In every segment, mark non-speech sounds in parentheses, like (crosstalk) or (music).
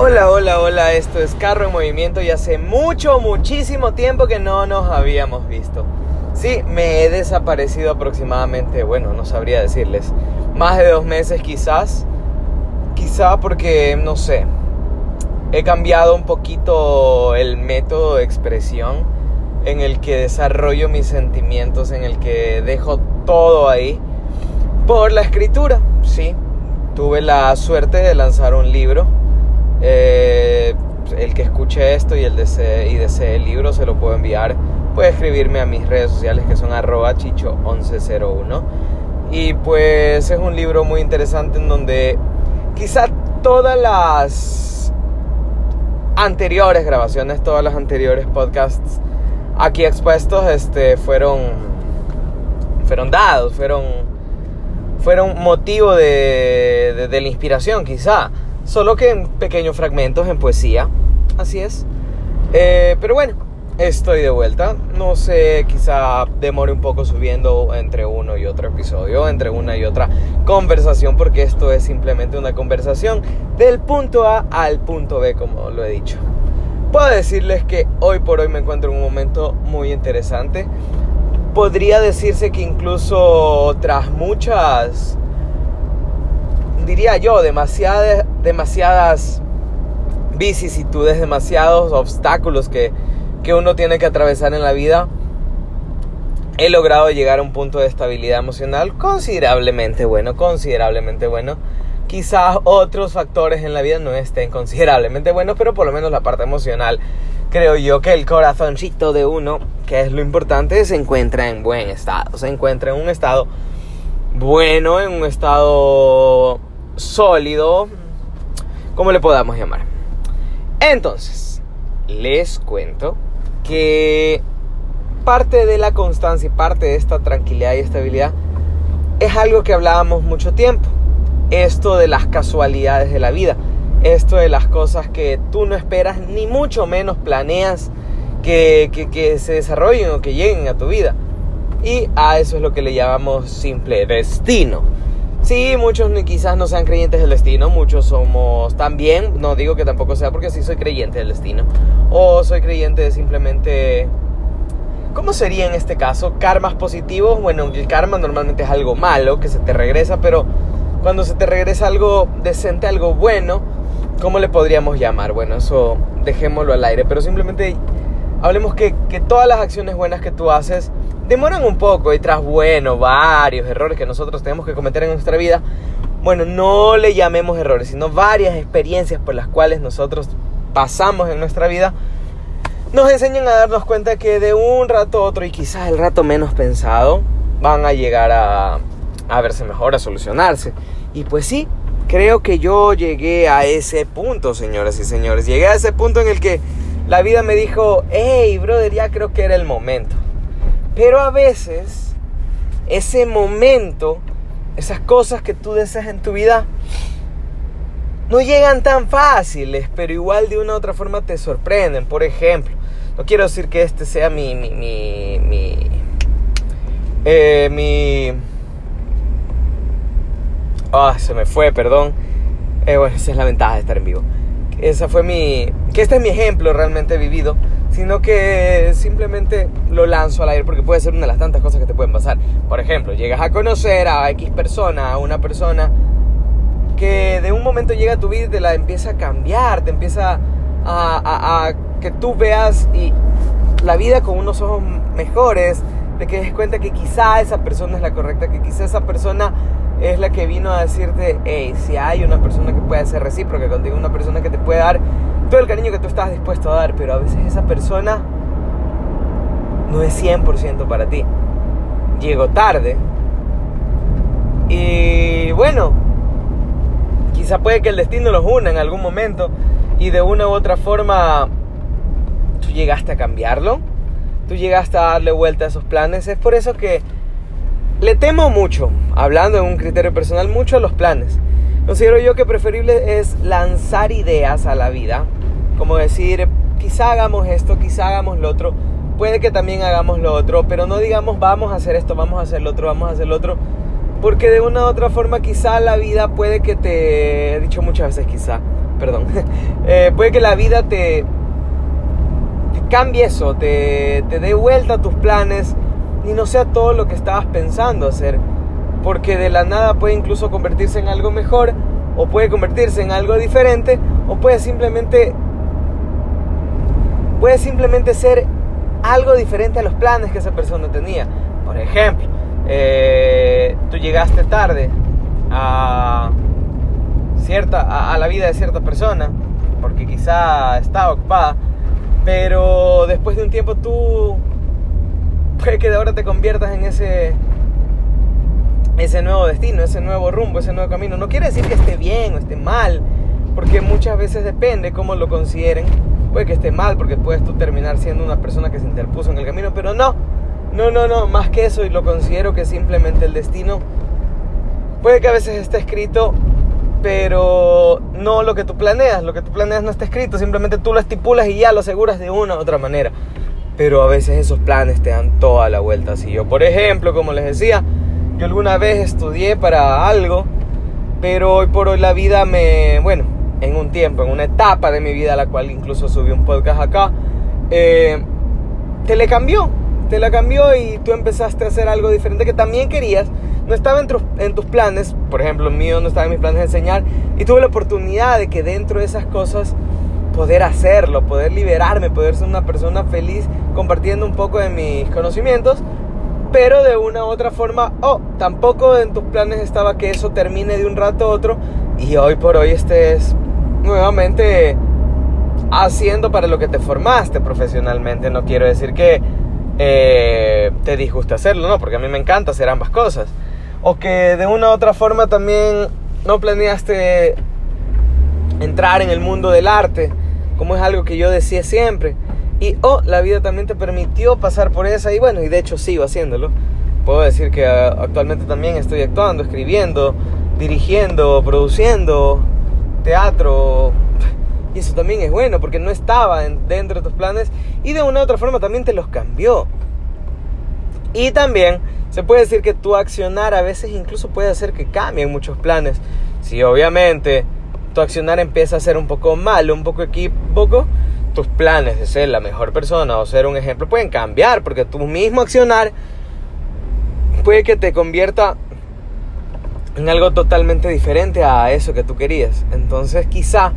Hola, hola, hola, esto es Carro en Movimiento y hace mucho, muchísimo tiempo que no nos habíamos visto. Sí, me he desaparecido aproximadamente, bueno, no sabría decirles, más de dos meses quizás. Quizá porque, no sé, he cambiado un poquito el método de expresión en el que desarrollo mis sentimientos, en el que dejo todo ahí por la escritura, sí. Tuve la suerte de lanzar un libro eh, el que escuche esto y, el desee, y desee el libro se lo puedo enviar. Puede escribirme a mis redes sociales que son arroba chicho1101. Y pues es un libro muy interesante en donde quizá todas las anteriores grabaciones, todas las anteriores podcasts aquí expuestos este, fueron, fueron dados, fueron, fueron motivo de, de la inspiración quizá solo que en pequeños fragmentos en poesía. Así es. Eh, pero bueno, estoy de vuelta. No sé, quizá demore un poco subiendo entre uno y otro episodio, entre una y otra conversación, porque esto es simplemente una conversación del punto A al punto B, como lo he dicho. Puedo decirles que hoy por hoy me encuentro en un momento muy interesante. Podría decirse que incluso tras muchas diría yo, demasiadas, demasiadas vicisitudes, demasiados obstáculos que, que uno tiene que atravesar en la vida, he logrado llegar a un punto de estabilidad emocional considerablemente bueno, considerablemente bueno. Quizás otros factores en la vida no estén considerablemente buenos, pero por lo menos la parte emocional, creo yo que el corazoncito de uno, que es lo importante, se encuentra en buen estado, se encuentra en un estado bueno, en un estado sólido, como le podamos llamar. Entonces, les cuento que parte de la constancia y parte de esta tranquilidad y estabilidad es algo que hablábamos mucho tiempo. Esto de las casualidades de la vida. Esto de las cosas que tú no esperas ni mucho menos planeas que, que, que se desarrollen o que lleguen a tu vida. Y a eso es lo que le llamamos simple destino. Sí, muchos quizás no sean creyentes del destino, muchos somos también, no digo que tampoco sea porque sí soy creyente del destino, o soy creyente de simplemente... ¿Cómo sería en este caso? ¿Karmas positivos? Bueno, el karma normalmente es algo malo que se te regresa, pero cuando se te regresa algo decente, algo bueno, ¿cómo le podríamos llamar? Bueno, eso dejémoslo al aire, pero simplemente hablemos que, todas las acciones buenas que tú haces demoran un poco y tras, bueno, varios errores que nosotros tenemos que cometer en nuestra vida, bueno, no le llamemos errores, sino varias experiencias por las cuales nosotros pasamos en nuestra vida, nos enseñan a darnos cuenta que de un rato a otro y quizás el rato menos pensado, van a llegar a, a verse mejor, a solucionarse. Y pues sí, creo que yo llegué a ese punto, señoras y señores. Llegué a ese punto en el que la vida me dijo, hey, brother, ya creo que era el momento. Pero a veces, ese momento, esas cosas que tú deseas en tu vida, no llegan tan fáciles, pero igual de una u otra forma te sorprenden. Por ejemplo, no quiero decir que este sea mi. mi. mi. mi. Eh, ah, se me fue, perdón. Eh, bueno, esa es la ventaja de estar en vivo. Esa fue mi. Que este es mi ejemplo realmente vivido sino que simplemente lo lanzo al aire porque puede ser una de las tantas cosas que te pueden pasar. Por ejemplo, llegas a conocer a X persona, a una persona que de un momento llega a tu vida y te la empieza a cambiar, te empieza a, que tú veas y la vida con unos ojos mejores, de que des cuenta que quizá esa persona es la correcta, que quizá esa persona es la que vino a decirte, hey, si hay una persona que puede ser recíproca contigo, una persona que te puede dar todo el cariño que tú estás dispuesto a dar, pero a veces esa persona no es 100% para ti. Llegó tarde. Y bueno, quizá puede que el destino los una en algún momento y de una u otra forma tú llegaste a cambiarlo, tú llegaste a darle vuelta a esos planes. Es por eso que le temo mucho, hablando en un criterio personal, mucho a los planes. Considero yo que preferible es lanzar ideas a la vida como decir, quizá hagamos esto, quizá hagamos lo otro, puede que también hagamos lo otro, pero no digamos vamos a hacer esto, vamos a hacer lo otro, vamos a hacer lo otro, Porque de una u otra forma quizá la vida puede que te... He dicho muchas veces quizá, perdón. (laughs) Eh, puede que la vida te, te cambie eso, te, te dé vuelta a tus planes y no sea todo lo que estabas pensando hacer. Porque de la nada puede incluso convertirse en algo mejor o puede convertirse en algo diferente o puede simplemente puede simplemente ser algo diferente a los planes que esa persona tenía. Por ejemplo, eh, tú llegaste tarde a, cierta, a, la vida de cierta persona, porque quizá estaba ocupada, pero después de un tiempo tú puede que de ahora te conviertas en ese ese nuevo destino, ese nuevo rumbo, ese nuevo camino. No quiere decir que esté bien o esté mal, porque muchas veces depende cómo lo consideren. Puede que esté mal, porque puedes tú terminar siendo una persona que se interpuso en el camino, pero no, no, no, no, más que eso, y lo considero que simplemente el destino puede que a veces esté escrito, pero no lo que tú planeas. Lo que tú planeas no está escrito, simplemente tú lo estipulas y ya lo aseguras de una u otra manera. Pero a veces esos planes te dan toda la vuelta. Si yo, por ejemplo, como les decía, yo alguna vez estudié para algo, pero hoy por hoy la vida me, bueno, en un tiempo, en una etapa de mi vida, la cual incluso subí un podcast acá, eh, te le cambió te la cambió y tú empezaste a hacer algo diferente que también querías. No estaba en, tus planes, por ejemplo, mío no estaba en mis planes de enseñar, y tuve la oportunidad de que dentro de esas cosas poder hacerlo, poder liberarme, poder ser una persona feliz compartiendo un poco de mis conocimientos, pero de una u otra forma, oh, tampoco en tus planes estaba que eso termine de un rato a otro y hoy por hoy estés nuevamente haciendo para lo que te formaste profesionalmente. No quiero decir que eh, te disgusta hacerlo, ¿no? Porque a mí me encanta hacer ambas cosas. O que de una u otra forma también no planeaste entrar en el mundo del arte, como es algo que yo decía siempre. Y oh, la vida también te permitió pasar por esa y bueno, y de hecho sigo haciéndolo. Puedo decir que ah, actualmente también estoy actuando, escribiendo, dirigiendo, produciendo teatro, y eso también es bueno porque no estaba dentro de tus planes y de una u otra forma también te los cambió. Y también se puede decir que tu accionar a veces incluso puede hacer que cambien muchos planes. Si obviamente tu accionar empieza a ser un poco malo, un poco equívoco, tus planes de ser la mejor persona o ser un ejemplo pueden cambiar porque tu mismo accionar puede que te convierta en algo totalmente diferente a eso que tú querías. Entonces quizá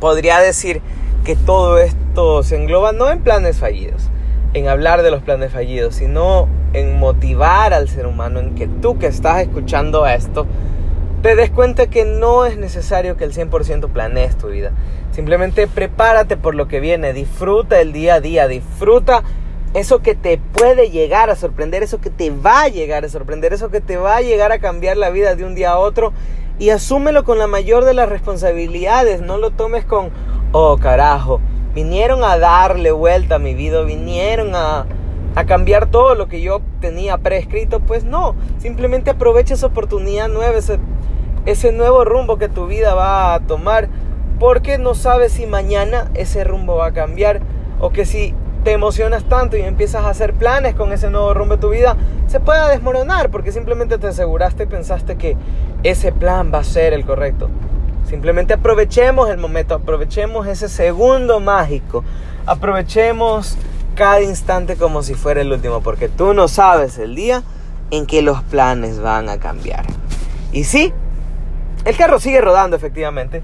podría decir que todo esto se engloba no en planes fallidos, en hablar de los planes fallidos, sino en motivar al ser humano, en que tú que estás escuchando esto, te des cuenta que no es necesario que el 100% planees tu vida. Simplemente prepárate por lo que viene, disfruta el día a día, disfruta eso que te puede llegar a sorprender, eso que te va a llegar a sorprender, eso que te va a llegar a cambiar la vida de un día a otro y asúmelo con la mayor de las responsabilidades. No lo tomes con, oh carajo, vinieron a darle vuelta a mi vida, vinieron a, a cambiar todo lo que yo tenía prescrito. Pues no, simplemente aprovecha esa oportunidad nueva, ese, ese nuevo rumbo que tu vida va a tomar, porque no sabes si mañana ese rumbo va a cambiar o que si te emocionas tanto y empiezas a hacer planes con ese nuevo rumbo de tu vida, se pueda desmoronar porque simplemente te aseguraste y pensaste que ese plan va a ser el correcto. Simplemente aprovechemos el momento, aprovechemos ese segundo mágico, aprovechemos cada instante como si fuera el último, porque tú no sabes el día en que los planes van a cambiar. Y sí, el carro sigue rodando efectivamente,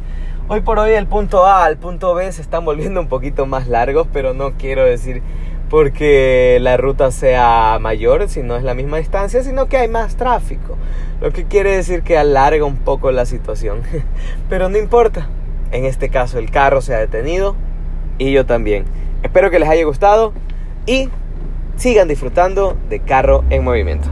Hoy por hoy el punto A al punto B se están volviendo un poquito más largos, pero no quiero decir porque la ruta sea mayor, si no es la misma distancia, sino que hay más tráfico. Lo que quiere decir que alarga un poco la situación. (laughs) Pero no importa. En este caso el carro se ha detenido y yo también. Espero que les haya gustado y sigan disfrutando de Carro en Movimiento.